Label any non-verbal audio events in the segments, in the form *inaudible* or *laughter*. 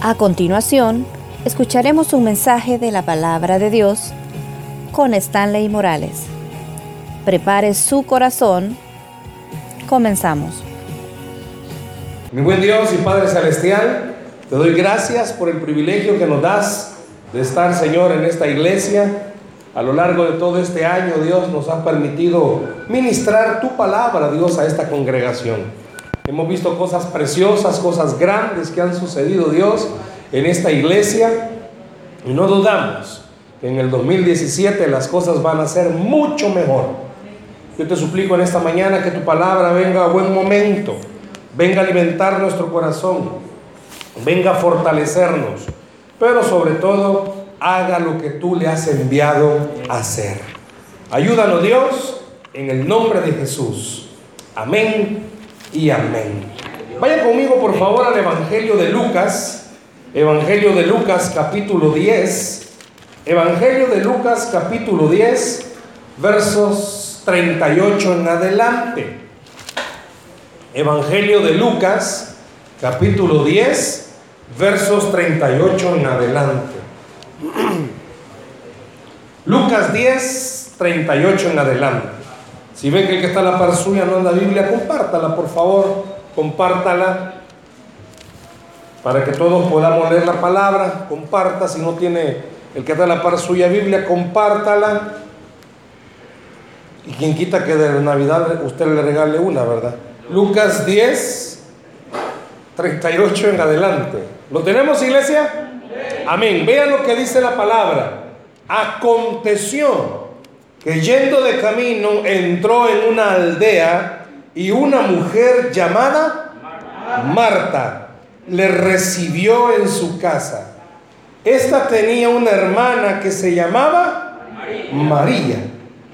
A continuación, escucharemos un mensaje de la palabra de Dios con Stanley Morales. Prepare su corazón. Comenzamos. Mi buen Dios y Padre Celestial, te doy gracias por el privilegio que nos das de estar, Señor, en esta iglesia. A lo largo de todo este año, Dios nos ha permitido ministrar tu palabra, Dios, a esta congregación. Hemos visto cosas preciosas, cosas grandes que han sucedido, Dios, en esta iglesia. Y no dudamos que en el 2017 las cosas van a ser mucho mejor. Yo te suplico en esta mañana que tu palabra venga a buen momento, venga a alimentar nuestro corazón, venga a fortalecernos, pero sobre todo haga lo que tú le has enviado a hacer. Ayúdanos Dios, en el nombre de Jesús. Amén y amén. Vaya conmigo por favor al Evangelio de Lucas, Evangelio de Lucas capítulo 10, Evangelio de Lucas capítulo 10, versos 38 en adelante. Evangelio de Lucas capítulo 10, versos 38 en adelante. *clears throat* Lucas 10, 38 en adelante. Si ven que el que está a la par suya no anda Biblia, compártala, por favor, compártala para que todos podamos leer la palabra. Comparta, si no tiene el que está a la par suya Biblia, compártala. Y quien quita que de Navidad usted le regale una, ¿verdad? Lucas 10, 38 en adelante. ¿Lo tenemos, iglesia? Amén. Vean lo que dice la palabra. Aconteció que yendo de camino entró en una aldea y una mujer llamada Marta le recibió en su casa. Esta tenía una hermana que se llamaba María,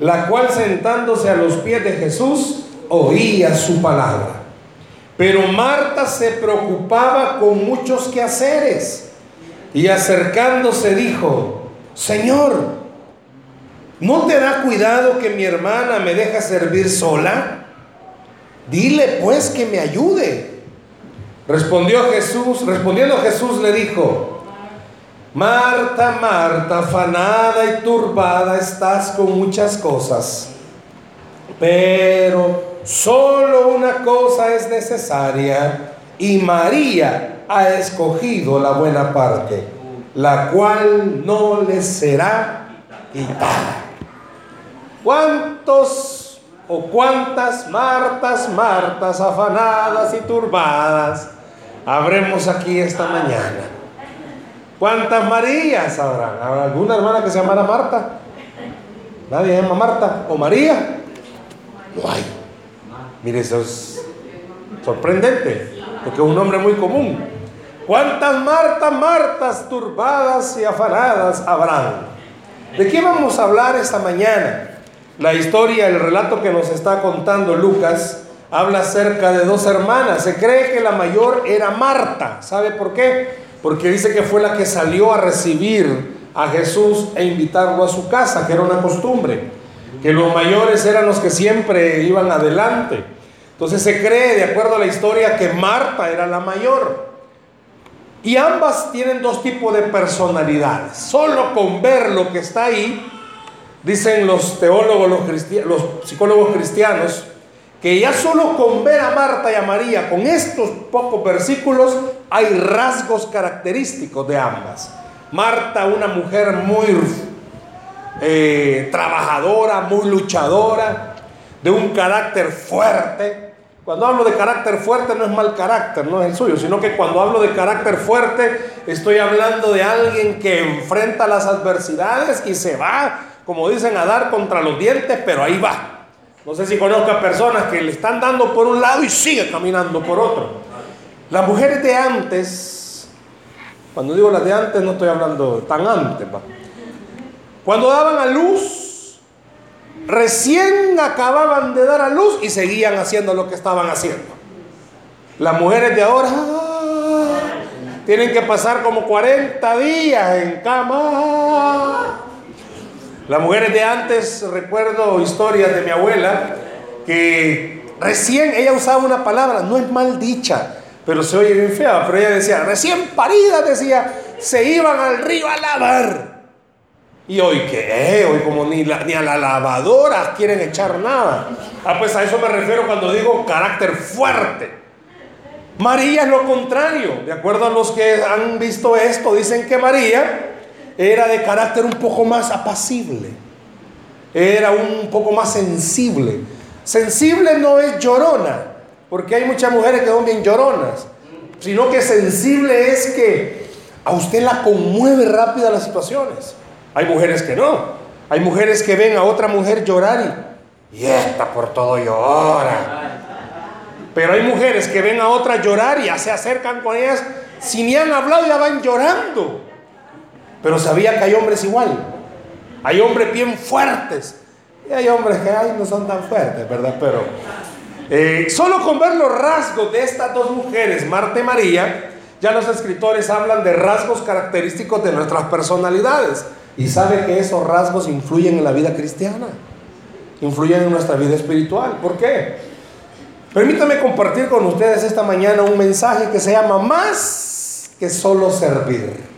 la cual sentándose a los pies de Jesús oía su palabra. Pero Marta se preocupaba con muchos quehaceres y acercándose dijo, Señor, ¿No te da cuidado que mi hermana me deja servir sola? Dile pues que me ayude. Respondió Jesús, respondiendo Jesús le dijo, Marta, Marta, afanada y turbada estás con muchas cosas, pero solo una cosa es necesaria y María ha escogido la buena parte, la cual no le será quitada. ¿Cuántos o cuántas Martas, Martas afanadas y turbadas habremos aquí esta mañana? ¿Cuántas Marías habrán? ¿Habrá alguna hermana que se llamara Marta? ¿Nadie se llama Marta o María? No hay. Mire, eso es sorprendente, porque es un nombre muy común. ¿Cuántas Martas, Martas turbadas y afanadas habrán? ¿De qué vamos a hablar esta mañana? La historia, el relato que nos está contando Lucas, habla acerca de dos hermanas. Se cree que la mayor era Marta. ¿Sabe por qué? Porque dice que fue la que salió a recibir a Jesús e invitarlo a su casa, que era una costumbre. Que los mayores eran los que siempre iban adelante. Entonces se cree, de acuerdo a la historia, que Marta era la mayor. Y ambas tienen dos tipos de personalidades. Solo con ver lo que está ahí, Dicen los teólogos, los, psicólogos cristianos, que ya solo con ver a Marta y a María, con estos pocos versículos, hay rasgos característicos de ambas. Marta, una mujer muy eh, trabajadora, muy luchadora, de un carácter fuerte. Cuando hablo de carácter fuerte no es mal carácter, no es el suyo, sino que cuando hablo de carácter fuerte estoy hablando de alguien que enfrenta las adversidades y se va como dicen, a dar contra los dientes, pero ahí va. No sé si conozca personas que le están dando por un lado y sigue caminando por otro. Las mujeres de antes, cuando digo las de antes, no estoy hablando tan antes, cuando daban a luz, recién acababan de dar a luz y seguían haciendo lo que estaban haciendo. Las mujeres de ahora tienen que pasar como 40 días en cama las mujeres de antes, recuerdo historias de mi abuela, que recién ella usaba una palabra, no es mal dicha, pero se oye bien fea. Pero ella decía, recién parida, decía, se iban al río a lavar. Y hoy qué, hoy como ni, ni a la lavadora quieren echar nada. Ah, pues a eso me refiero cuando digo carácter fuerte. María es lo contrario. De acuerdo a los que han visto esto, dicen que María era de carácter un poco más apacible. Era un poco más sensible. Sensible no es llorona, porque hay muchas mujeres que son bien lloronas, sino que sensible es que a usted la conmueve rápida las situaciones. Hay mujeres que no. Hay mujeres que ven a otra mujer llorar y, y esta por todo llora. Pero hay mujeres que ven a otra llorar y ya se acercan con ellas, si ni han hablado ya van llorando. Pero sabía que hay hombres igual. Hay hombres bien fuertes. Y hay hombres que ay, no son tan fuertes, ¿verdad? Pero eh, solo con ver los rasgos de estas dos mujeres, Marta y María, ya los escritores hablan de rasgos característicos de nuestras personalidades. Y sabe que esos rasgos influyen en la vida cristiana, influyen en nuestra vida espiritual. ¿Por qué? Permítame compartir con ustedes esta mañana un mensaje que se llama Más que solo servir.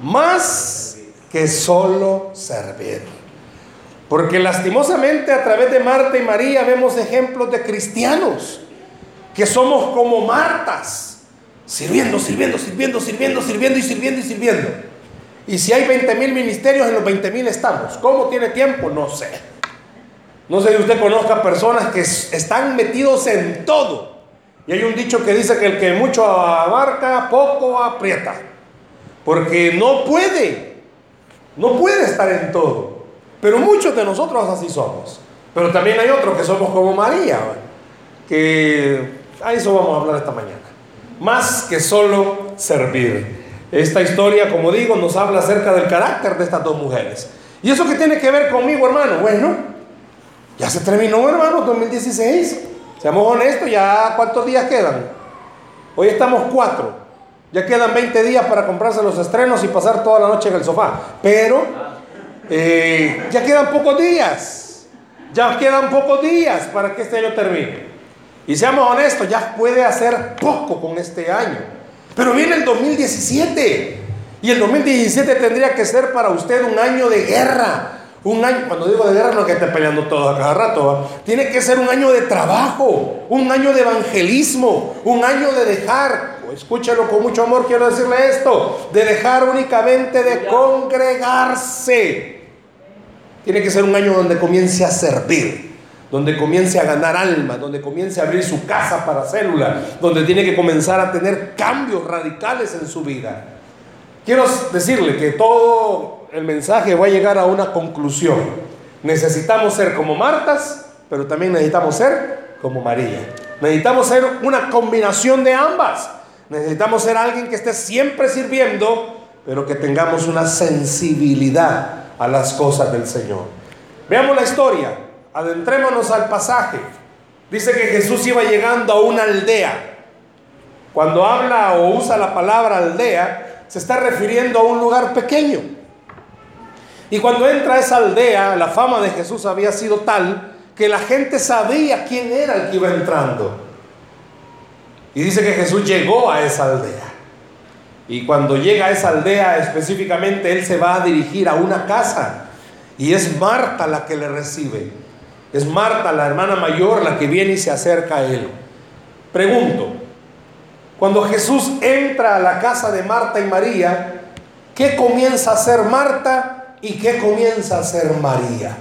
Más que solo servir. Porque lastimosamente a través de Marta y María vemos ejemplos de cristianos que somos como Martas, sirviendo, sirviendo, sirviendo, sirviendo, sirviendo y sirviendo y sirviendo. Y si hay 20 mil ministerios, en los 20 mil estamos. ¿Cómo tiene tiempo? No sé. No sé si usted conozca personas que están metidos en todo. Y hay un dicho que dice que el que mucho abarca, poco aprieta. Porque no puede, no puede estar en todo. Pero muchos de nosotros así somos. Pero también hay otros que somos como María, que a eso vamos a hablar esta mañana. Más que solo servir. Esta historia, como digo, nos habla acerca del carácter de estas dos mujeres. ¿Y eso qué tiene que ver conmigo, hermano? Bueno, ya se terminó, hermano, 2016. Seamos honestos, ya cuántos días quedan. Hoy estamos cuatro. Ya quedan 20 días para comprarse los estrenos y pasar toda la noche en el sofá. Pero eh, ya quedan pocos días. Ya quedan pocos días para que este año termine. Y seamos honestos, ya puede hacer poco con este año. Pero viene el 2017. Y el 2017 tendría que ser para usted un año de guerra, un año, cuando digo de guerra, no es que esté peleando todo a cada rato. Tiene que ser un año de trabajo, un año de evangelismo, un año de dejar, escúchalo con mucho amor, quiero decirle esto, de dejar únicamente de congregarse. Tiene que ser un año donde comience a servir, donde comience a ganar alma, donde comience a abrir su casa para célula, donde tiene que comenzar a tener cambios radicales en su vida. Quiero decirle que todo el mensaje va a llegar a una conclusión. Necesitamos ser como Martas, pero también necesitamos ser como María. Necesitamos ser una combinación de ambas. Necesitamos ser alguien que esté siempre sirviendo, pero que tengamos una sensibilidad a las cosas del Señor. Veamos la historia, adentrémonos al pasaje. Dice que Jesús iba llegando a una aldea. Cuando habla o usa la palabra aldea, se está refiriendo a un lugar pequeño. Y cuando entra a esa aldea, la fama de Jesús había sido tal que la gente sabía quién era el que iba entrando. Y dice que Jesús llegó a esa aldea. Y cuando llega a esa aldea específicamente, Él se va a dirigir a una casa. Y es Marta la que le recibe. Es Marta, la hermana mayor, la que viene y se acerca a Él. Pregunto, cuando Jesús entra a la casa de Marta y María, ¿qué comienza a hacer Marta? y qué comienza a hacer María.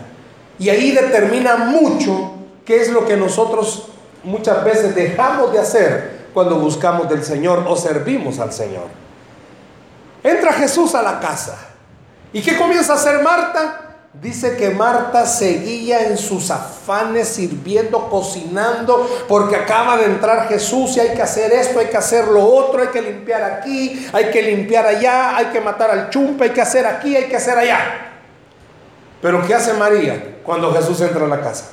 Y ahí determina mucho qué es lo que nosotros muchas veces dejamos de hacer cuando buscamos del Señor o servimos al Señor. Entra Jesús a la casa. ¿Y qué comienza a hacer Marta? Dice que Marta seguía en sus afanes sirviendo, cocinando, porque acaba de entrar Jesús y hay que hacer esto, hay que hacer lo otro, hay que limpiar aquí, hay que limpiar allá, hay que matar al chumpe, hay que hacer aquí, hay que hacer allá. Pero ¿qué hace María cuando Jesús entra a la casa?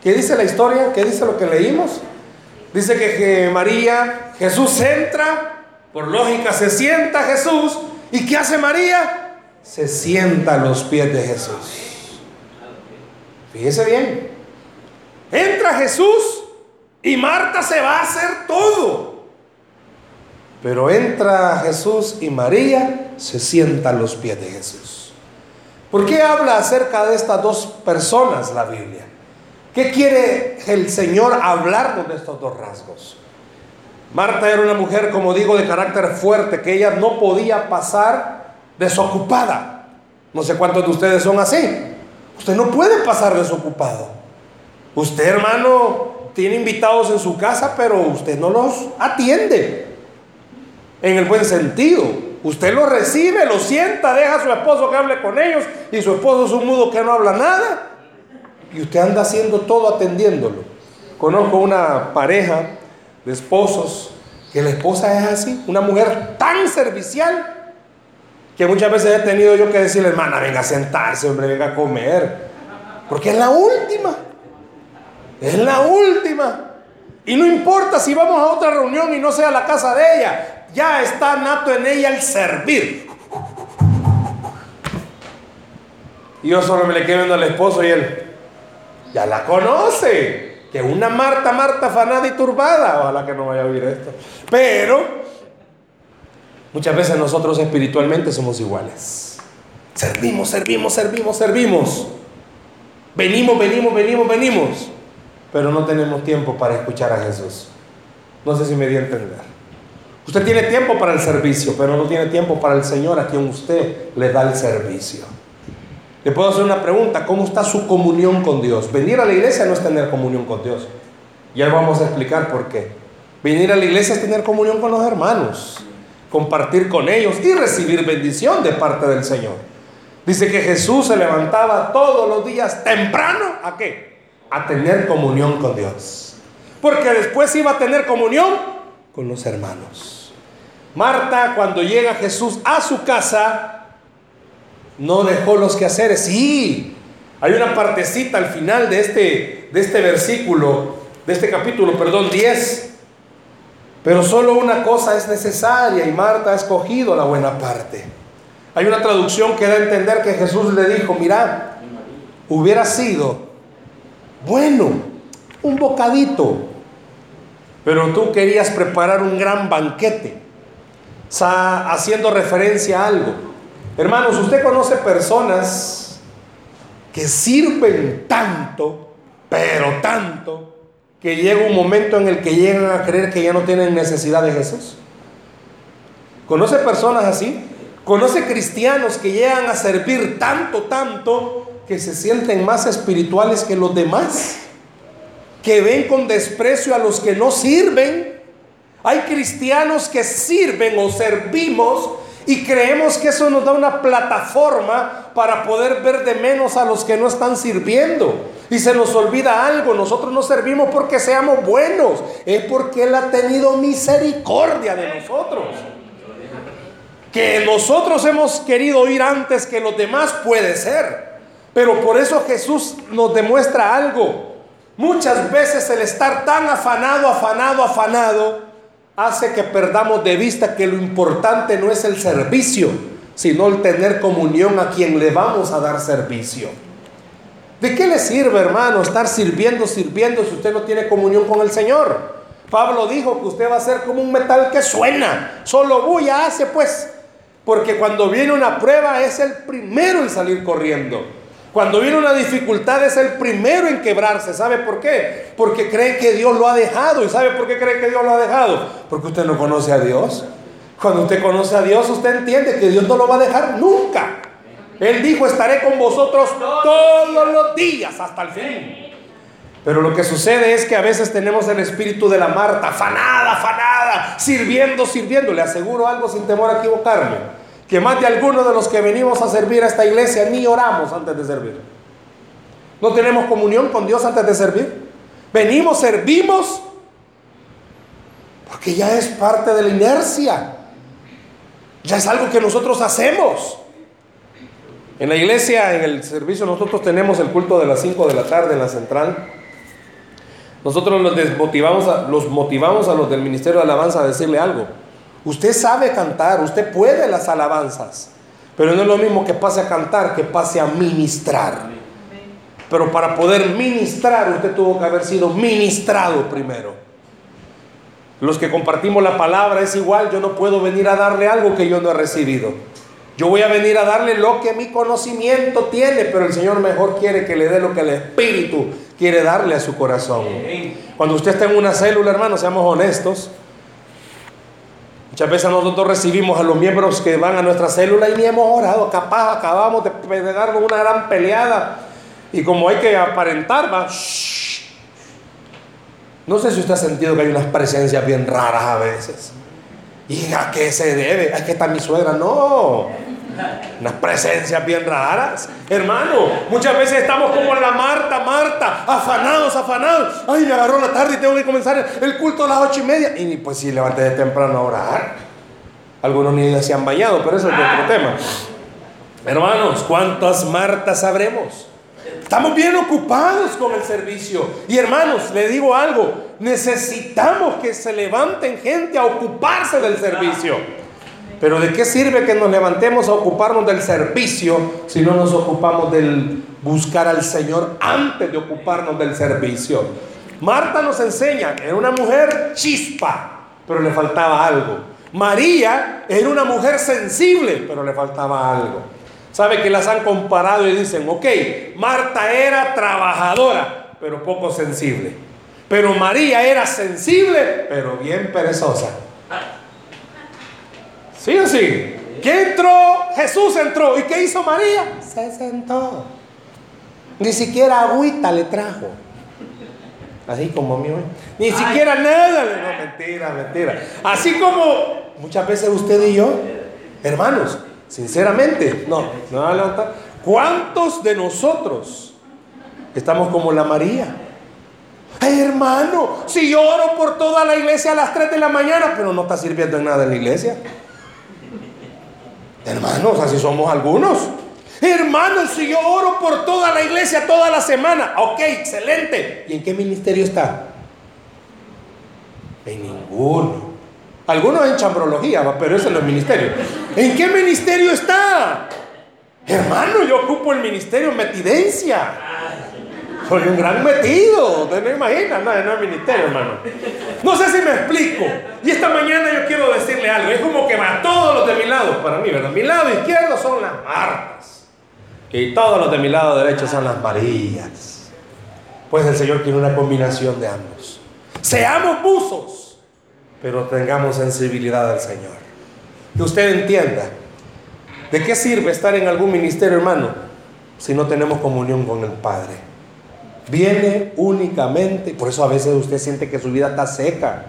¿Qué dice la historia? ¿Qué dice lo que leímos? Dice que, que María, Jesús entra, por lógica se sienta Jesús, ¿y qué hace María? Se sienta a los pies de Jesús. Fíjese bien. Entra Jesús y Marta se va a hacer todo. Pero entra Jesús y María se sienta a los pies de Jesús. ¿Por qué habla acerca de estas dos personas la Biblia? ¿Qué quiere el Señor hablarnos de estos dos rasgos? Marta era una mujer, como digo, de carácter fuerte, que ella no podía pasar desocupada. No sé cuántos de ustedes son así. Usted no puede pasar desocupado. Usted, hermano, tiene invitados en su casa, pero usted no los atiende. En el buen sentido. Usted los recibe, los sienta, deja a su esposo que hable con ellos y su esposo es un mudo que no habla nada. Y usted anda haciendo todo atendiéndolo. Conozco una pareja de esposos que la esposa es así, una mujer tan servicial que muchas veces he tenido yo que decirle, hermana, venga a sentarse, hombre, venga a comer. Porque es la última. Es la última. Y no importa si vamos a otra reunión y no sea la casa de ella. Ya está nato en ella el servir. Y yo solo me le quedo viendo al esposo y él ya la conoce. Que una Marta, Marta afanada y turbada. Ojalá que no vaya a oír esto. Pero Muchas veces nosotros espiritualmente somos iguales. Servimos, servimos, servimos, servimos. Venimos, venimos, venimos, venimos. Pero no tenemos tiempo para escuchar a Jesús. No sé si me di a entender. Usted tiene tiempo para el servicio, pero no tiene tiempo para el Señor a quien usted le da el servicio. Le puedo hacer una pregunta, ¿cómo está su comunión con Dios? Venir a la iglesia no es tener comunión con Dios. Ya vamos a explicar por qué. Venir a la iglesia es tener comunión con los hermanos compartir con ellos y recibir bendición de parte del Señor. Dice que Jesús se levantaba todos los días temprano, ¿a qué? A tener comunión con Dios. Porque después iba a tener comunión con los hermanos. Marta, cuando llega Jesús a su casa, no dejó los quehaceres. Sí, hay una partecita al final de este, de este versículo, de este capítulo, perdón, 10, pero solo una cosa es necesaria y Marta ha escogido la buena parte. Hay una traducción que da a entender que Jesús le dijo, mira, hubiera sido bueno, un bocadito, pero tú querías preparar un gran banquete, haciendo referencia a algo. Hermanos, usted conoce personas que sirven tanto, pero tanto, que llega un momento en el que llegan a creer que ya no tienen necesidad de Jesús? ¿Conoce personas así? ¿Conoce cristianos que llegan a servir tanto, tanto, que se sienten más espirituales que los demás? Que ven con desprecio a los que no sirven. Hay cristianos que sirven o servimos y creemos que eso nos da una plataforma para poder ver de menos a los que no están sirviendo. Y se nos olvida algo, nosotros no servimos porque seamos buenos, es porque Él ha tenido misericordia de nosotros. Que nosotros hemos querido ir antes que los demás puede ser. Pero por eso Jesús nos demuestra algo. Muchas veces el estar tan afanado, afanado, afanado, hace que perdamos de vista que lo importante no es el servicio, sino el tener comunión a quien le vamos a dar servicio. ¿De qué le sirve, hermano, estar sirviendo, sirviendo si usted no tiene comunión con el Señor? Pablo dijo que usted va a ser como un metal que suena, solo bulla hace pues, porque cuando viene una prueba es el primero en salir corriendo. Cuando viene una dificultad es el primero en quebrarse. ¿Sabe por qué? Porque cree que Dios lo ha dejado. ¿Y sabe por qué cree que Dios lo ha dejado? Porque usted no conoce a Dios. Cuando usted conoce a Dios, usted entiende que Dios no lo va a dejar nunca. Él dijo, estaré con vosotros todos los días hasta el fin. Pero lo que sucede es que a veces tenemos el espíritu de la Marta, afanada, afanada, sirviendo, sirviendo. Le aseguro algo sin temor a equivocarme que más de algunos de los que venimos a servir a esta iglesia ni oramos antes de servir. No tenemos comunión con Dios antes de servir. Venimos, servimos, porque ya es parte de la inercia. Ya es algo que nosotros hacemos. En la iglesia, en el servicio, nosotros tenemos el culto de las 5 de la tarde en la central. Nosotros los desmotivamos a, los motivamos a los del Ministerio de Alabanza a decirle algo. Usted sabe cantar, usted puede las alabanzas, pero no es lo mismo que pase a cantar que pase a ministrar. Pero para poder ministrar usted tuvo que haber sido ministrado primero. Los que compartimos la palabra es igual, yo no puedo venir a darle algo que yo no he recibido. Yo voy a venir a darle lo que mi conocimiento tiene, pero el Señor mejor quiere que le dé lo que el Espíritu quiere darle a su corazón. Cuando usted está en una célula, hermano, seamos honestos. Muchas veces nosotros recibimos a los miembros que van a nuestra célula y ni hemos orado. Capaz acabamos de pegarnos una gran peleada. Y como hay que aparentar, va. No sé si usted ha sentido que hay unas presencias bien raras a veces. ¿Y a qué se debe? Es que está mi suegra. No. Unas presencias bien raras. Hermano, muchas veces estamos como la Marta, Marta, afanados, afanados. Ay, me agarró la tarde y tengo que comenzar el culto a las ocho y media. Y pues sí, levanté de temprano a orar. Algunos ni se han bañado, pero eso es otro tema. Hermanos, ¿cuántas Martas sabremos? Estamos bien ocupados con el servicio. Y hermanos, le digo algo, necesitamos que se levanten gente a ocuparse del servicio. Pero ¿de qué sirve que nos levantemos a ocuparnos del servicio si no nos ocupamos del buscar al Señor antes de ocuparnos del servicio? Marta nos enseña que era una mujer chispa, pero le faltaba algo. María era una mujer sensible, pero le faltaba algo. ¿Sabe que las han comparado y dicen, ok, Marta era trabajadora, pero poco sensible. Pero María era sensible, pero bien perezosa. ¿Sí o sí? ¿Qué entró? Jesús entró. ¿Y qué hizo María? Se sentó. Ni siquiera agüita le trajo. Así como mi Ni siquiera nada. No, mentira, mentira. Así como muchas veces usted y yo, hermanos, sinceramente, no, no va a levantar. ¿Cuántos de nosotros estamos como la María? Ay, hermano, si yo oro por toda la iglesia a las 3 de la mañana, pero no está sirviendo en nada en la iglesia. Hermanos, así somos algunos. Hermanos, si yo oro por toda la iglesia toda la semana, ok, excelente. ¿Y en qué ministerio está? En ninguno. Algunos en chambrología, pero ese no es ministerio. ¿En qué ministerio está? Hermano, yo ocupo el ministerio metidencia. Soy un gran metido, usted no imagina, no, no es ministerio, hermano. No sé si me explico. Y esta mañana yo quiero decirle algo. Es como que va todos los de mi lado, para mí, ¿verdad? Mi lado izquierdo son las Martas. Y todos los de mi lado derecho son las Marías. Pues el Señor tiene una combinación de ambos. Seamos buzos, pero tengamos sensibilidad al Señor. Que usted entienda. ¿De qué sirve estar en algún ministerio, hermano, si no tenemos comunión con el Padre? Viene únicamente, por eso a veces usted siente que su vida está seca,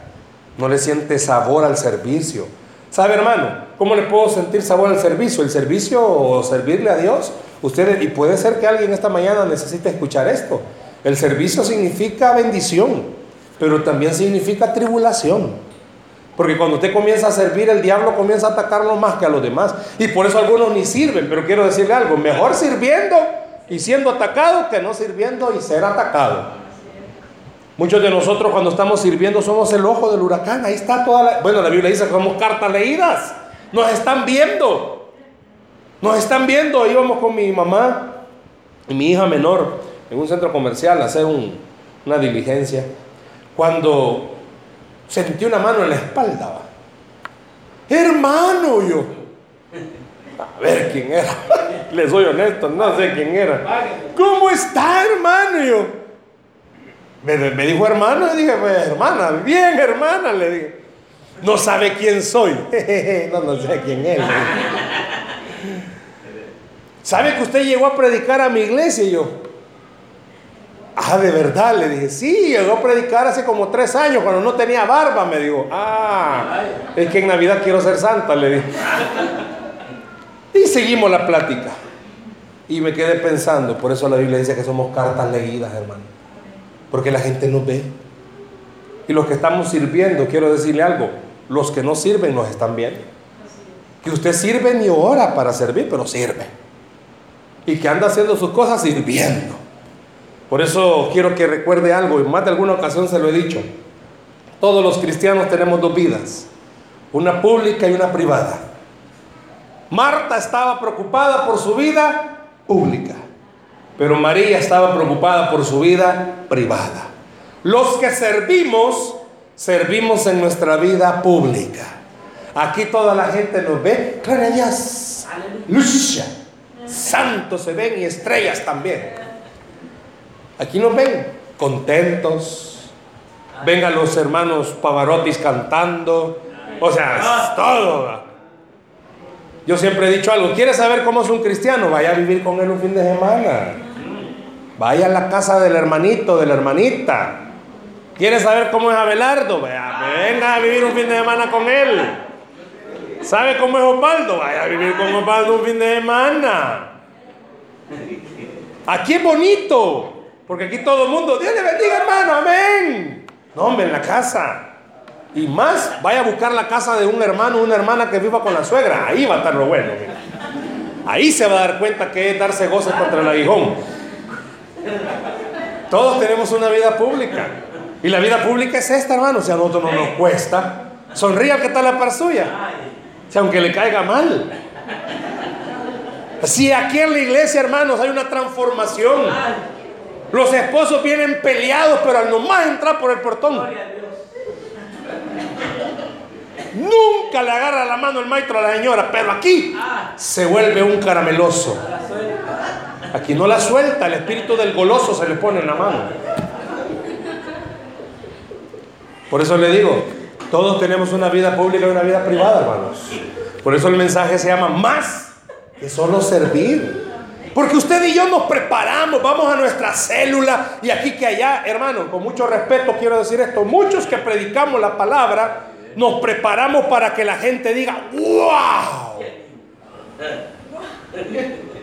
no le siente sabor al servicio. ¿Sabe, hermano? ¿Cómo le puedo sentir sabor al servicio? El servicio o servirle a Dios. Usted, y puede ser que alguien esta mañana necesite escuchar esto. El servicio significa bendición, pero también significa tribulación. Porque cuando usted comienza a servir, el diablo comienza a atacarlo más que a los demás. Y por eso algunos ni sirven. Pero quiero decirle algo, mejor sirviendo y siendo atacado que no sirviendo y ser atacado. Muchos de nosotros cuando estamos sirviendo somos el ojo del huracán. Ahí está toda la... Bueno, la Biblia dice que somos cartas leídas. Nos están viendo. Nos están viendo. Íbamos con mi mamá y mi hija menor en un centro comercial a hacer una diligencia. Cuando sentí una mano en la espalda. Hermano, yo. A ver quién era. *laughs* Les soy honesto, no sé quién era. ¿Cómo está, hermano? yo, me, dijo hermano, y dije, pues, hermana, bien, hermana, le dije. No sabe quién soy. *laughs* no, no sé quién es. ¿Sabe que usted llegó a predicar a mi iglesia? Y yo, ah, de verdad, le dije, sí, llegó a predicar hace como tres años, cuando no tenía barba, me dijo, ah, es que en Navidad quiero ser santa, le dije. Y seguimos la plática. Y me quedé pensando, por eso la Biblia dice que somos cartas leídas, hermano. Porque la gente nos ve. Y los que estamos sirviendo, quiero decirle algo, los que no sirven nos están viendo. Que usted sirve ni ora para servir, pero sirve. Y que anda haciendo sus cosas sirviendo. Por eso quiero que recuerde algo, en más de alguna ocasión se lo he dicho. Todos los cristianos tenemos dos vidas, una pública y una privada. Marta estaba preocupada por su vida pública, pero María estaba preocupada por su vida privada. Los que servimos servimos en nuestra vida pública. Aquí toda la gente nos ve. Dios. Lucha. Santos se ven y estrellas también. Aquí nos ven contentos. Vengan los hermanos Pavarotis cantando. O sea, todo. Yo siempre he dicho algo. ¿Quieres saber cómo es un cristiano? Vaya a vivir con él un fin de semana. Vaya a la casa del hermanito, de la hermanita. ¿Quieres saber cómo es Abelardo? venga a vivir un fin de semana con él. ¿Sabe cómo es Osvaldo? Vaya a vivir con Osvaldo un fin de semana. Aquí es bonito, porque aquí todo el mundo, Dios le bendiga hermano, amén. No, hombre, en la casa. Y más, vaya a buscar la casa de un hermano o una hermana que viva con la suegra. Ahí va a estar lo bueno. Ahí se va a dar cuenta que es darse goces contra el aguijón. Todos tenemos una vida pública. Y la vida pública es esta, hermano. Si a nosotros no nos cuesta. Sonríe que está la par suya. Si aunque le caiga mal. Si aquí en la iglesia, hermanos, hay una transformación. Los esposos vienen peleados, pero al nomás entrar por el portón. Nunca le agarra la mano el maestro a la señora, pero aquí se vuelve un carameloso. Aquí no la suelta, el espíritu del goloso se le pone en la mano. Por eso le digo, todos tenemos una vida pública y una vida privada, hermanos. Por eso el mensaje se llama más que solo servir. Porque usted y yo nos preparamos, vamos a nuestra célula y aquí que allá, hermano, con mucho respeto quiero decir esto, muchos que predicamos la palabra, nos preparamos para que la gente diga, wow.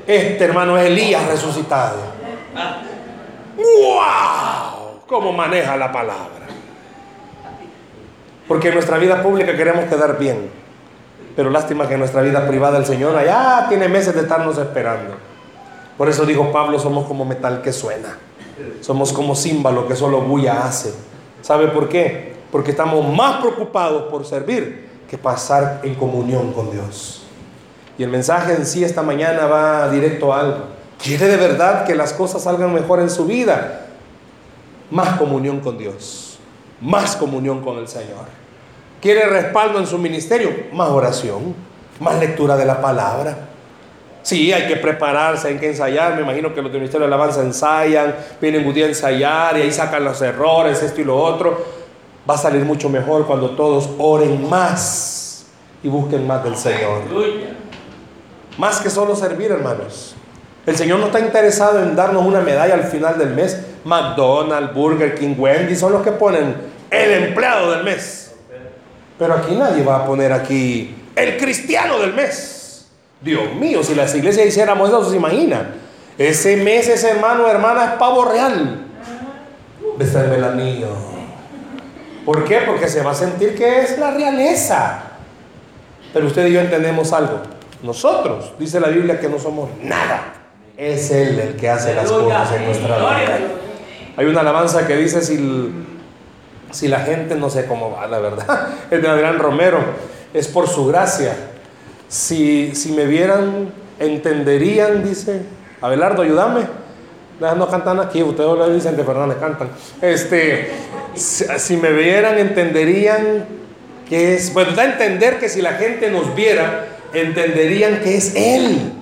Este hermano es Elías resucitado. ¡Wow! ¿Cómo maneja la palabra? Porque en nuestra vida pública queremos quedar bien. Pero lástima que en nuestra vida privada el Señor allá tiene meses de estarnos esperando. Por eso dijo Pablo, somos como metal que suena. Somos como címbalo que solo bulla hace. ¿Sabe por qué? Porque estamos más preocupados por servir que pasar en comunión con Dios. Y el mensaje en sí esta mañana va directo a algo. ¿Quiere de verdad que las cosas salgan mejor en su vida? Más comunión con Dios, más comunión con el Señor. ¿Quiere respaldo en su ministerio? Más oración, más lectura de la palabra. Sí, hay que prepararse, hay que ensayar. Me imagino que los del Ministerio de Alabanza ensayan, vienen un día a ensayar y ahí sacan los errores, esto y lo otro. Va a salir mucho mejor cuando todos oren más y busquen más del Señor. Más que solo servir, hermanos. El Señor no está interesado en darnos una medalla al final del mes. McDonald's, Burger King, Wendy son los que ponen el empleado del mes. Pero aquí nadie va a poner aquí el cristiano del mes. Dios mío, si las iglesias hiciéramos eso, se imagina. Ese mes, ese hermano, hermana, es pavo real. Besarme el anillo. ¿Por qué? Porque se va a sentir que es la realeza. Pero usted y yo entendemos algo. Nosotros, dice la Biblia, que no somos nada. Es Él el que hace las cosas en nuestra vida. Hay una alabanza que dice, si, si la gente no sé cómo va, la verdad, *laughs* es de Adrián Romero, es por su gracia. Si, si me vieran, entenderían, dice, Abelardo, ayúdame. No cantan aquí, ustedes lo dicen de Fernández cantan. Este, si, me vieran, entenderían que es, bueno, da a entender que si la gente nos viera, entenderían que es Él.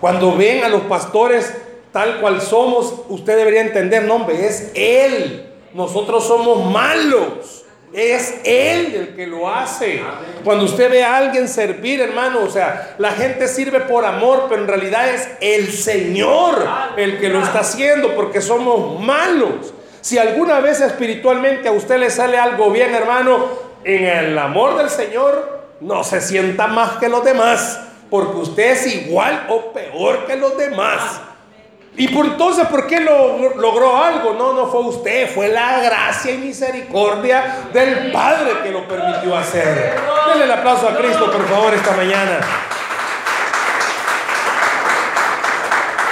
Cuando ven a los pastores tal cual somos, usted debería entender, no hombre, es Él. Nosotros somos malos. Es Él el que lo hace. Cuando usted ve a alguien servir, hermano, o sea, la gente sirve por amor, pero en realidad es el Señor el que lo está haciendo, porque somos malos. Si alguna vez espiritualmente a usted le sale algo bien, hermano, en el amor del Señor, no se sienta más que los demás, porque usted es igual o peor que los demás. Y por entonces, ¿por qué lo, logró algo? No, no fue usted, fue la gracia y misericordia del Padre que lo permitió hacer. Denle el aplauso a Cristo, por favor, esta mañana.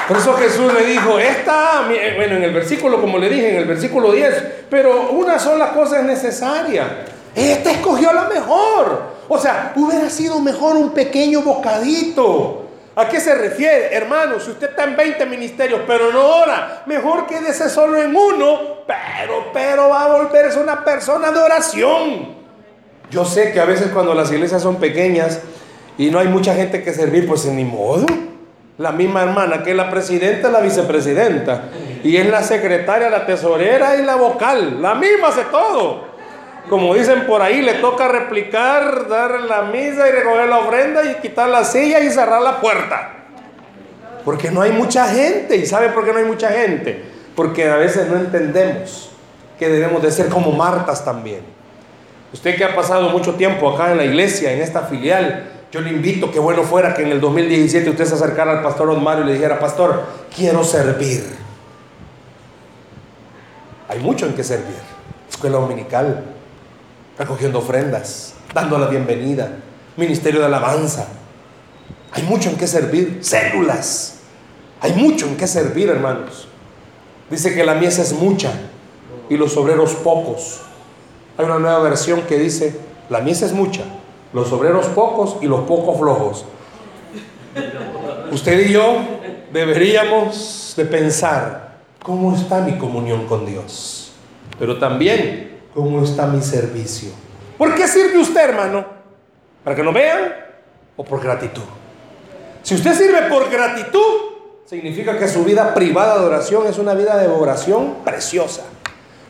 Por eso Jesús le dijo, esta, bueno, en el versículo, como le dije, en el versículo 10, pero una sola cosa es necesaria. Esta escogió la mejor. O sea, hubiera sido mejor un pequeño bocadito. ¿A qué se refiere? Hermano, si usted está en 20 ministerios, pero no ora, mejor quédese solo en uno, pero, pero va a volverse una persona de oración. Yo sé que a veces cuando las iglesias son pequeñas y no hay mucha gente que servir, pues ni modo. La misma hermana que es la presidenta, la vicepresidenta. Y es la secretaria, la tesorera y la vocal. La misma hace todo. Como dicen por ahí, le toca replicar, dar la misa y recoger la ofrenda y quitar la silla y cerrar la puerta. Porque no hay mucha gente. ¿Y sabe por qué no hay mucha gente? Porque a veces no entendemos que debemos de ser como Martas también. Usted que ha pasado mucho tiempo acá en la iglesia, en esta filial, yo le invito que bueno fuera que en el 2017 usted se acercara al pastor Osmar y le dijera, pastor, quiero servir. Hay mucho en que servir. Escuela dominical, recogiendo ofrendas, dando la bienvenida, ministerio de alabanza. Hay mucho en qué servir, células. Hay mucho en qué servir, hermanos. Dice que la mies es mucha y los obreros pocos. Hay una nueva versión que dice, la mies es mucha, los obreros pocos y los pocos flojos. Usted y yo deberíamos de pensar, ¿cómo está mi comunión con Dios? Pero también ¿Cómo está mi servicio? ¿Por qué sirve usted, hermano? ¿Para que lo vean o por gratitud? Si usted sirve por gratitud, significa que su vida privada de oración es una vida de oración preciosa.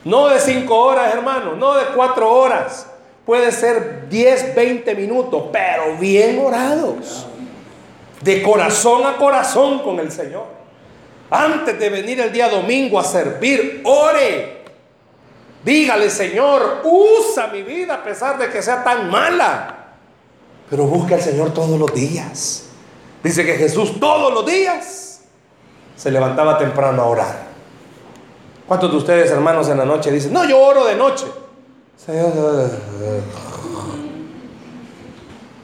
No de cinco horas, hermano, no de cuatro horas. Puede ser 10, 20 minutos, pero bien orados. De corazón a corazón con el Señor. Antes de venir el día domingo a servir, ore Dígale, Señor, usa mi vida a pesar de que sea tan mala. Pero busca al Señor todos los días. Dice que Jesús todos los días se levantaba temprano a orar. ¿Cuántos de ustedes, hermanos, en la noche dicen, no, yo oro de noche?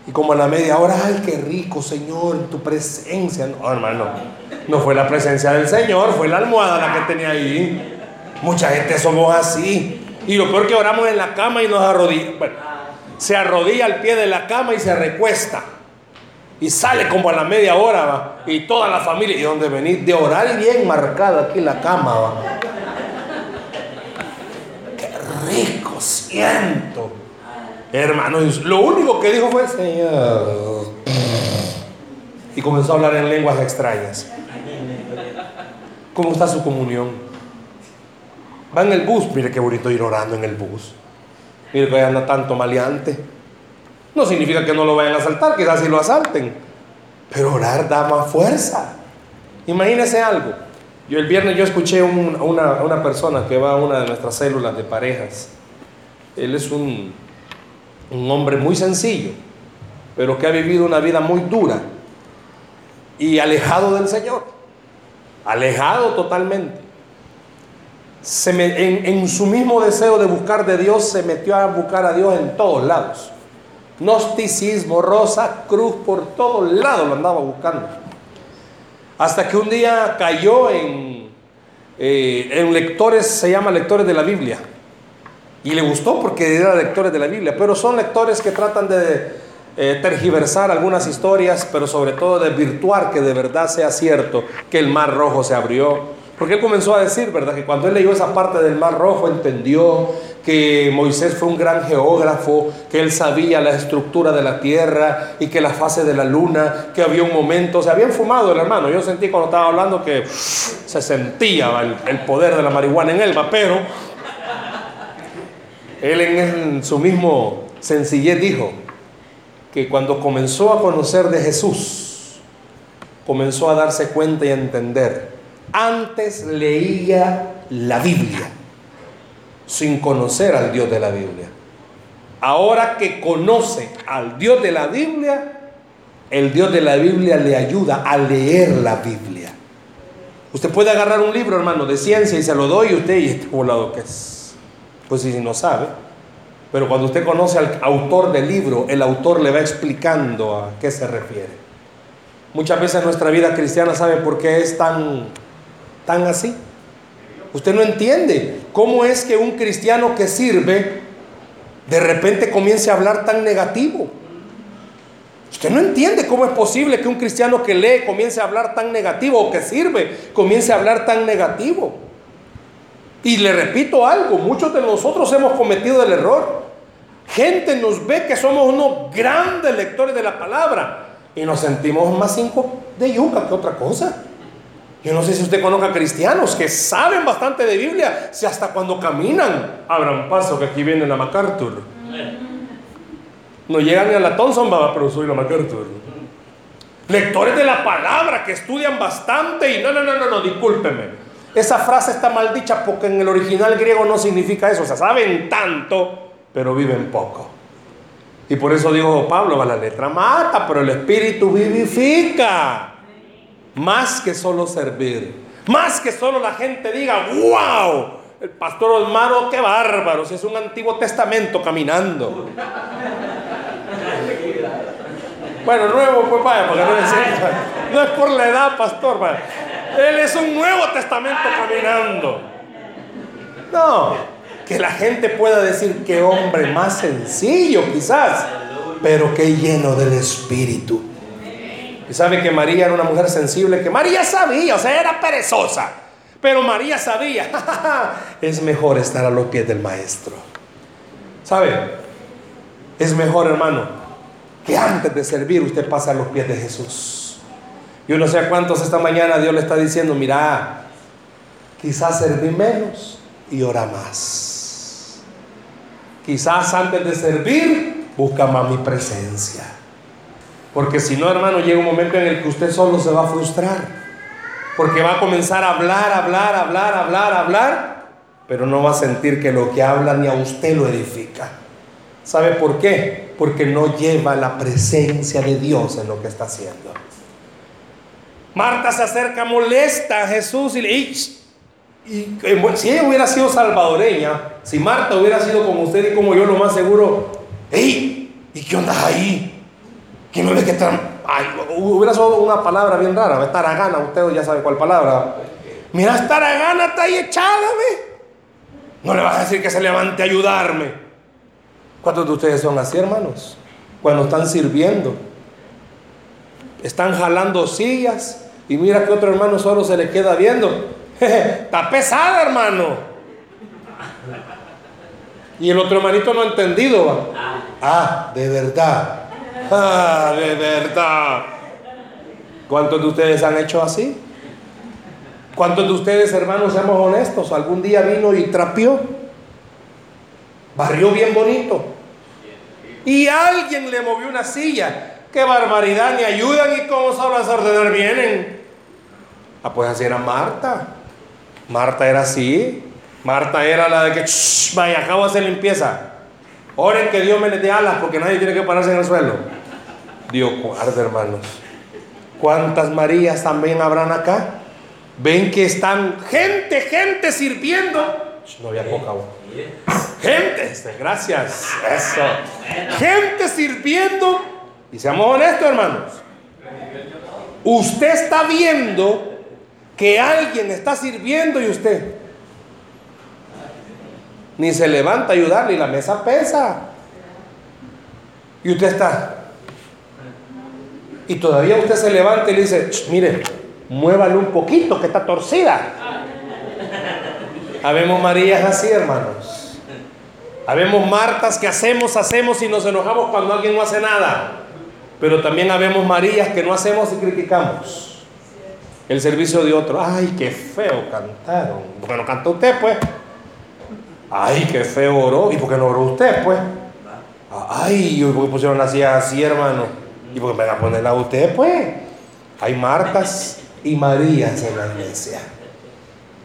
Y como a la media hora, ay, qué rico, Señor, tu presencia. No, hermano, no fue la presencia del Señor, fue la almohada la que tenía ahí. Mucha gente somos así. Y lo peor que oramos en la cama y nos arrodillamos. Bueno, se arrodilla al pie de la cama y se recuesta. Y sale como a la media hora, y toda la familia, ¿y dónde venís? De orar bien marcada aquí la cama, ¿va? Qué rico siento. Hermano, lo único que dijo fue, Señor. Y comenzó a hablar en lenguas extrañas. ¿Cómo está su comunión? Va en el bus, mire qué bonito ir orando en el bus. Mire que anda tanto maleante. No significa que no lo vayan a asaltar, quizás si lo asalten. Pero orar da más fuerza. Imagínese algo. Yo el viernes yo escuché a una, una, persona que va a una de nuestras células de parejas. Él es un, un hombre muy sencillo, pero que ha vivido una vida muy dura y alejado del Señor. Alejado totalmente en, su mismo deseo de buscar de Dios, se metió a buscar a Dios en todos lados. Gnosticismo, rosa, cruz, por todos lados lo andaba buscando. Hasta que un día cayó en, eh, en lectores, se llama lectores de la Biblia. Y le gustó porque era lectores de la Biblia, pero son lectores que tratan de eh, tergiversar algunas historias, pero sobre todo de virtuar que de verdad sea cierto que el mar rojo se abrió, porque él comenzó a decir, ¿verdad? Que cuando él leyó esa parte del Mar Rojo entendió que Moisés fue un gran geógrafo, que él sabía la estructura de la tierra y que la fase de la luna, que había un momento, se habían fumado el hermano. Yo sentí cuando estaba hablando que se sentía el, poder de la marihuana en él, pero él en su mismo sencillez dijo que cuando comenzó a conocer de Jesús, comenzó a darse cuenta y a entender antes leía la Biblia sin conocer al Dios de la Biblia. Ahora que conoce al Dios de la Biblia, el Dios de la Biblia le ayuda a leer la Biblia. Usted puede agarrar un libro, hermano, de ciencia y se lo doy usted y este volado que es. Pues si no sabe. Pero cuando usted conoce al autor del libro, el autor le va explicando a qué se refiere. Muchas veces nuestra vida cristiana sabe por qué es tan tan así. Usted no entiende cómo es que un cristiano que sirve de repente comience a hablar tan negativo. Usted no entiende cómo es posible que un cristiano que lee comience a hablar tan negativo o que sirve comience a hablar tan negativo. Y le repito algo, muchos de nosotros hemos cometido el error. Gente nos ve que somos unos grandes lectores de la palabra y nos sentimos más cinco de yuca que otra cosa. Yo no sé si usted conozca cristianos que saben bastante de Biblia, si hasta cuando caminan abran paso, que aquí viene la MacArthur. No llegan ni a la Thompson, pero soy la MacArthur. Lectores de la palabra que estudian bastante y no, no, no, no, no, discúlpeme. Esa frase está mal dicha porque en el original griego no significa eso. O sea, saben tanto, pero viven poco. Y por eso digo Pablo, la letra mata, pero el espíritu vivifica. Más que solo servir. Más que solo la gente diga, wow, el pastor Osmaro, qué bárbaro, si es un Antiguo Testamento caminando. Bueno, nuevo, pues vaya, porque no es, no es por la edad, pastor. Él es un Nuevo Testamento caminando. No, que la gente pueda decir que hombre más sencillo quizás, pero que lleno del Espíritu. Y sabe que María era una mujer sensible, que María sabía, o sea, era perezosa. Pero María sabía, *laughs* es mejor estar a los pies del Maestro. ¿Sabe? Es mejor, hermano, que antes de servir usted pase a los pies de Jesús. Yo no sé a cuántos esta mañana Dios le está diciendo, mira, quizás servir menos y ora más. Quizás antes de servir, busca más mi presencia. Porque si no, hermano, llega un momento en el que usted solo se va a frustrar. Porque va a comenzar a hablar, hablar, hablar, hablar, hablar, pero no va a sentir que lo que habla ni a usted lo edifica. ¿Sabe por qué? Porque no lleva la presencia de Dios en lo que está haciendo. Marta se acerca molesta a Jesús y le dice, y, si ella hubiera sido salvadoreña, si Marta hubiera sido como usted y como yo, lo más seguro, ¡Ey! ¿Y qué onda ahí? ¿Quién no ve que están? hubiera sido una palabra bien rara, gana usted ya sabe cuál palabra. Mira, gana está ahí echada. No le vas a decir que se levante a ayudarme. ¿Cuántos de ustedes son así, hermanos? Cuando están sirviendo. Están jalando sillas y mira que otro hermano solo se le queda viendo. *laughs* Está pesada, hermano. Y el otro hermanito no ha entendido. Ah, de verdad. *laughs* Ah, de verdad. ¿Cuántos de ustedes han hecho así? ¿Cuántos de ustedes, hermanos, seamos honestos? ¿Algún día vino y trapeó? Barrió bien bonito. Y alguien le movió una silla. ¡Qué barbaridad! Ni ayudan y cómo solo las ordenar vienen. Ah, pues así era Marta. Marta era así. Marta era la de que, vaya, acabo de hacer limpieza. Oren que Dios me les dé alas porque nadie tiene que pararse en el suelo. Dios guarde, hermanos. ¿Cuántas Marías también habrán acá? Ven que están gente, gente sirviendo. No había poca Gente, este, gracias. Eso. Gente sirviendo. Y seamos honestos, hermanos. Usted está viendo que alguien está sirviendo y usted ni se levanta a ayudarle y la mesa pesa. Y usted está y todavía usted se levanta y le dice, mire, muévale un poquito que está torcida. Habemos Marías así, hermanos. Habemos Martas que hacemos, hacemos y nos enojamos cuando alguien no hace nada. Pero también habemos Marías que no hacemos y criticamos. El servicio de otro. Ay, qué feo cantaron. Bueno, cantó usted, pues. Ay, qué feo oró. ¿Y por qué no oró usted, pues? Ay, ¿por qué pusieron así, hermano? Y porque me va a poner a usted, pues. Hay Martas y Marías en la iglesia.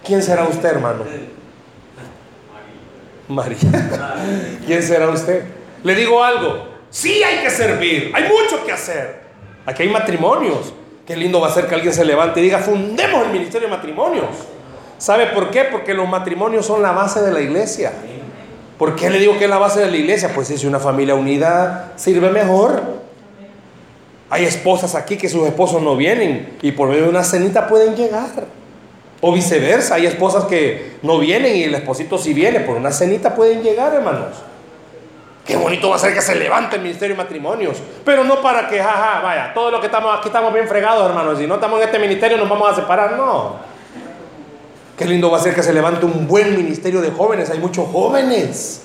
¿Quién será usted, hermano? María. *laughs* ¿Quién será usted? Le digo algo. Sí hay que servir. Hay mucho que hacer. Aquí hay matrimonios. Qué lindo va a ser que alguien se levante y diga, fundemos el ministerio de matrimonios. ¿Sabe por qué? Porque los matrimonios son la base de la iglesia. ¿Por qué le digo que es la base de la iglesia? Pues si una familia unida sirve mejor. Hay esposas aquí que sus esposos no vienen y por medio de una cenita pueden llegar. O viceversa, hay esposas que no vienen y el esposito sí viene, por una cenita pueden llegar, hermanos. Qué bonito va a ser que se levante el ministerio de matrimonios. Pero no para que, jaja, vaya, todo lo que estamos aquí estamos bien fregados, hermanos. Si no estamos en este ministerio nos vamos a separar. No. Qué lindo va a ser que se levante un buen ministerio de jóvenes. Hay muchos jóvenes.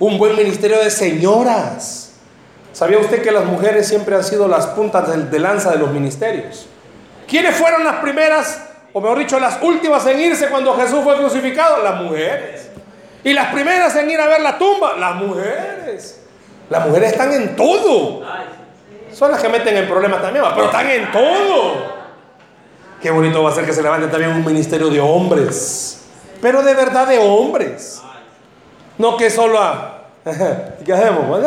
Un buen ministerio de señoras. ¿Sabía usted que las mujeres siempre han sido las puntas de lanza de los ministerios? ¿Quiénes fueron las primeras, o mejor dicho, las últimas en irse cuando Jesús fue crucificado? Las mujeres. Y las primeras en ir a ver la tumba, las mujeres. Las mujeres están en todo. Son las que meten en problemas también, pero están en todo. Qué bonito va a ser que se levante también un ministerio de hombres. Pero de verdad de hombres. No que solo a... *laughs* ¿Qué hacemos?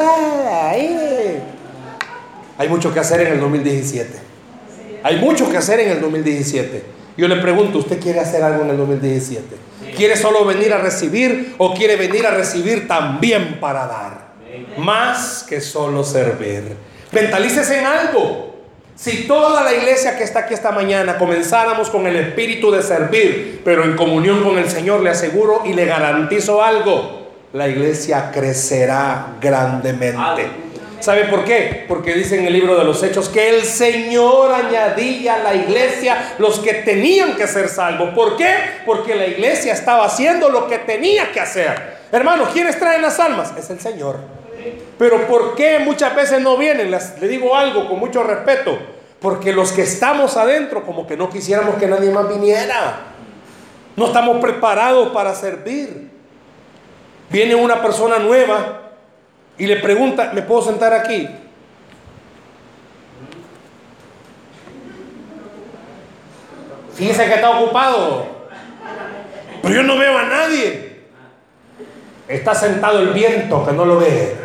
Hay mucho que hacer en el 2017. Hay mucho que hacer en el 2017. Yo le pregunto, ¿usted quiere hacer algo en el 2017? ¿Quiere solo venir a recibir o quiere venir a recibir también para dar? Más que solo servir. Mentalícese en algo. Si toda la iglesia que está aquí esta mañana comenzáramos con el espíritu de servir, pero en comunión con el Señor, le aseguro y le garantizo algo, la iglesia crecerá grandemente. ¿Sabe por qué? Porque dice en el libro de los Hechos que el Señor añadía a la iglesia los que tenían que ser salvos. ¿Por qué? Porque la iglesia estaba haciendo lo que tenía que hacer. Hermanos, ¿quiénes traen las almas? Es el Señor. Pero ¿por qué muchas veces no vienen? le digo algo con mucho respeto. Porque los que estamos adentro como que no quisiéramos que nadie más viniera. No estamos preparados para servir. Viene una persona nueva y le pregunta, ¿me puedo sentar aquí? Fíjese que está ocupado. Pero yo no veo a nadie. Está sentado el viento que no lo ve.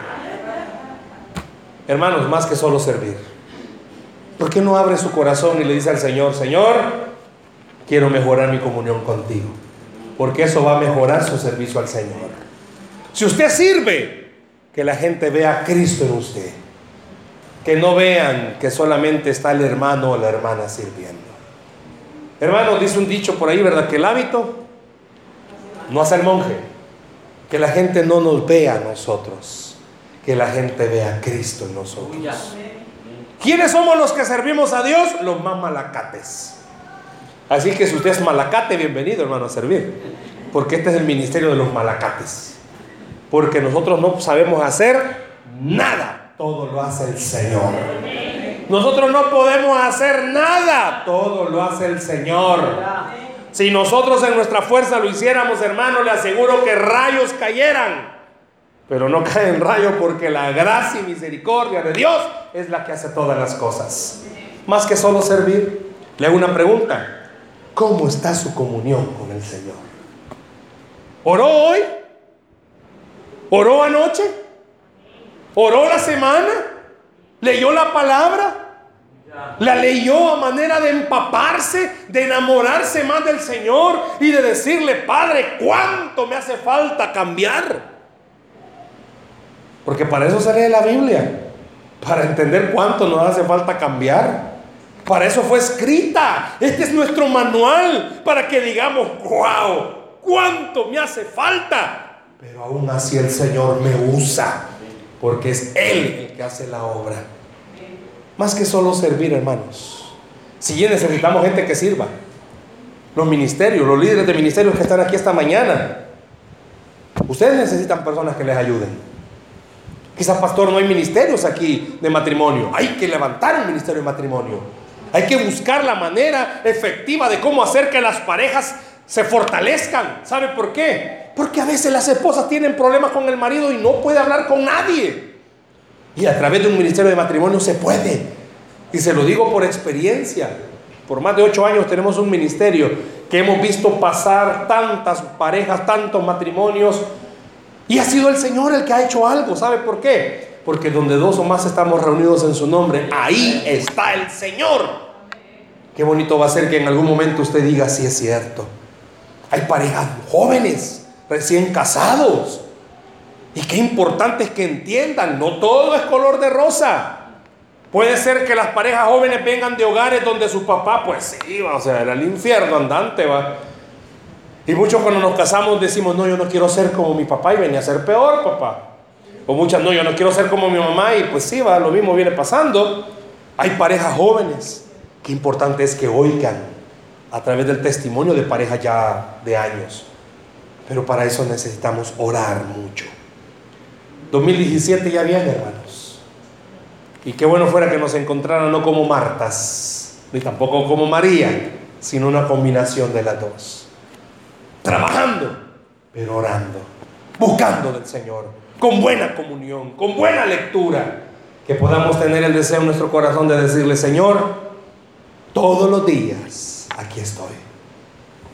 Hermanos, más que solo servir. ¿Por qué no abre su corazón y le dice al Señor, Señor, quiero mejorar mi comunión contigo? Porque eso va a mejorar su servicio al Señor. Si usted sirve, que la gente vea a Cristo en usted. Que no vean que solamente está el hermano o la hermana sirviendo. Hermano, dice un dicho por ahí, ¿verdad? Que el hábito no hace el monje. Que la gente no nos vea a nosotros. Que la gente vea a Cristo en nosotros. ¿Quiénes somos los que servimos a Dios? Los más malacates. Así que si usted es malacate, bienvenido hermano a servir. Porque este es el ministerio de los malacates porque nosotros no sabemos hacer nada. Todo lo hace el Señor. Nosotros no podemos hacer nada. Todo lo hace el Señor. Si nosotros en nuestra fuerza lo hiciéramos, hermano, le aseguro que rayos cayeran. Pero no *laughs* caen rayos porque la gracia y misericordia de Dios es la que hace todas las cosas. Más que solo servir, le hago una pregunta. ¿Cómo está su comunión con el Señor? ¿Oró hoy? ¿Oró anoche? ¿Oró la semana? ¿Leyó la palabra? La leyó a manera de empaparse, de enamorarse más del Señor y de decirle, Padre, ¿cuánto me hace falta cambiar? Porque para eso se lee la Biblia, para entender cuánto nos hace falta cambiar. Para eso fue escrita. Este es nuestro manual para que digamos, wow, ¿cuánto me hace falta? Pero aún así el Señor me usa, porque es Él el que hace la obra. Más que solo servir, hermanos. Si necesitamos gente que sirva. Los ministerios, los líderes de ministerios que están aquí esta mañana. Ustedes necesitan personas que les ayuden. Quizás, pastor, no hay ministerios aquí de matrimonio. Hay que levantar un ministerio de matrimonio. Hay que buscar la manera efectiva de cómo hacer que las parejas se fortalezcan. ¿Sabe por qué? Porque a veces las esposas tienen problemas con el marido y no puede hablar con nadie. Y a través de un ministerio de matrimonio se puede. Y se lo digo por experiencia. Por más de ocho años tenemos un ministerio que hemos visto pasar tantas parejas, tantos matrimonios. Y ha sido el Señor el que ha hecho algo. ¿Sabe por qué? Porque donde dos o más estamos reunidos en su nombre, ahí está el Señor. Qué bonito va a ser que en algún momento usted diga, sí es cierto. Hay parejas jóvenes, recién casados. Y qué importante es que entiendan, no todo es color de rosa. Puede ser que las parejas jóvenes vengan de hogares donde su papá, pues sí, o sea, era el infierno andante, va. Y muchos cuando nos casamos decimos, no, yo no quiero ser como mi papá y venía a ser peor, papá. O muchas, no, yo no quiero ser como mi mamá y pues sí, va, lo mismo viene pasando. Hay parejas jóvenes. Qué importante es que oigan a través del testimonio de parejas ya de años. Pero para eso necesitamos orar mucho. 2017 ya viene, hermanos. Y qué bueno fuera que nos encontraran no como Martas, ni tampoco como María, sino una combinación de las dos. Trabajando, pero orando, buscando del Señor, con buena comunión, con buena lectura, que podamos tener el deseo en nuestro corazón de decirle, Señor, todos los días aquí estoy,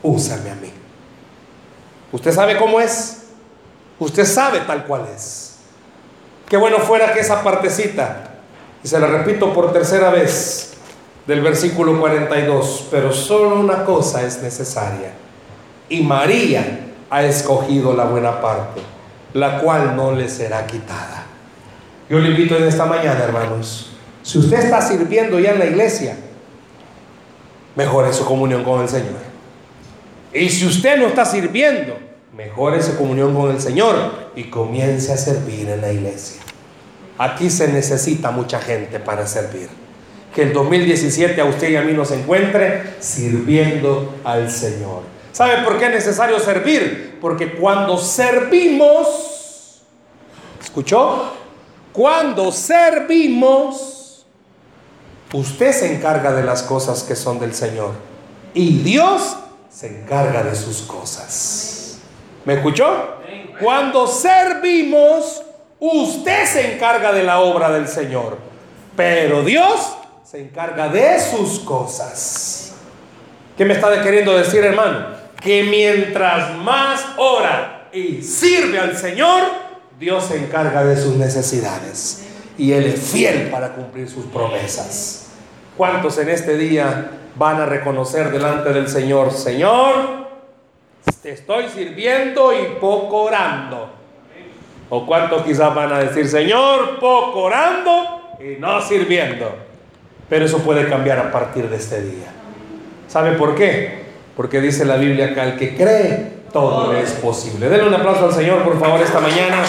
úsame a mí. Usted sabe cómo es, usted sabe tal cual es. Qué bueno fuera que esa partecita, y se la repito por tercera vez, del versículo 42, pero solo una cosa es necesaria. Y María ha escogido la buena parte, la cual no le será quitada. Yo le invito en esta mañana, hermanos, si usted está sirviendo ya en la iglesia, mejore su comunión con el Señor. Y si usted no está sirviendo, mejore su comunión con el Señor y comience a servir en la iglesia. Aquí se necesita mucha gente para servir que el 2017 a usted y a mí nos encuentre sirviendo al Señor. ¿Sabe por qué es necesario servir? Porque cuando servimos, ¿escuchó? Cuando servimos, usted se encarga de las cosas que son del Señor y Dios se encarga de sus cosas. ¿Me escuchó? Cuando servimos, usted se encarga de la obra del Señor, pero Dios se encarga de sus cosas. ¿Qué me está queriendo decir, hermano? Que mientras más ora y sirve al Señor, Dios se encarga de sus necesidades. Y Él es fiel para cumplir sus promesas. ¿Cuántos en este día van a reconocer delante del Señor, Señor, te estoy sirviendo y poco orando? ¿O cuántos quizás van a decir, Señor, poco orando y no sirviendo? Pero eso puede cambiar a partir de este día. ¿Sabe por qué? Porque dice la Biblia acá, el que cree, todo es posible. Denle un aplauso al Señor, por favor, esta mañana.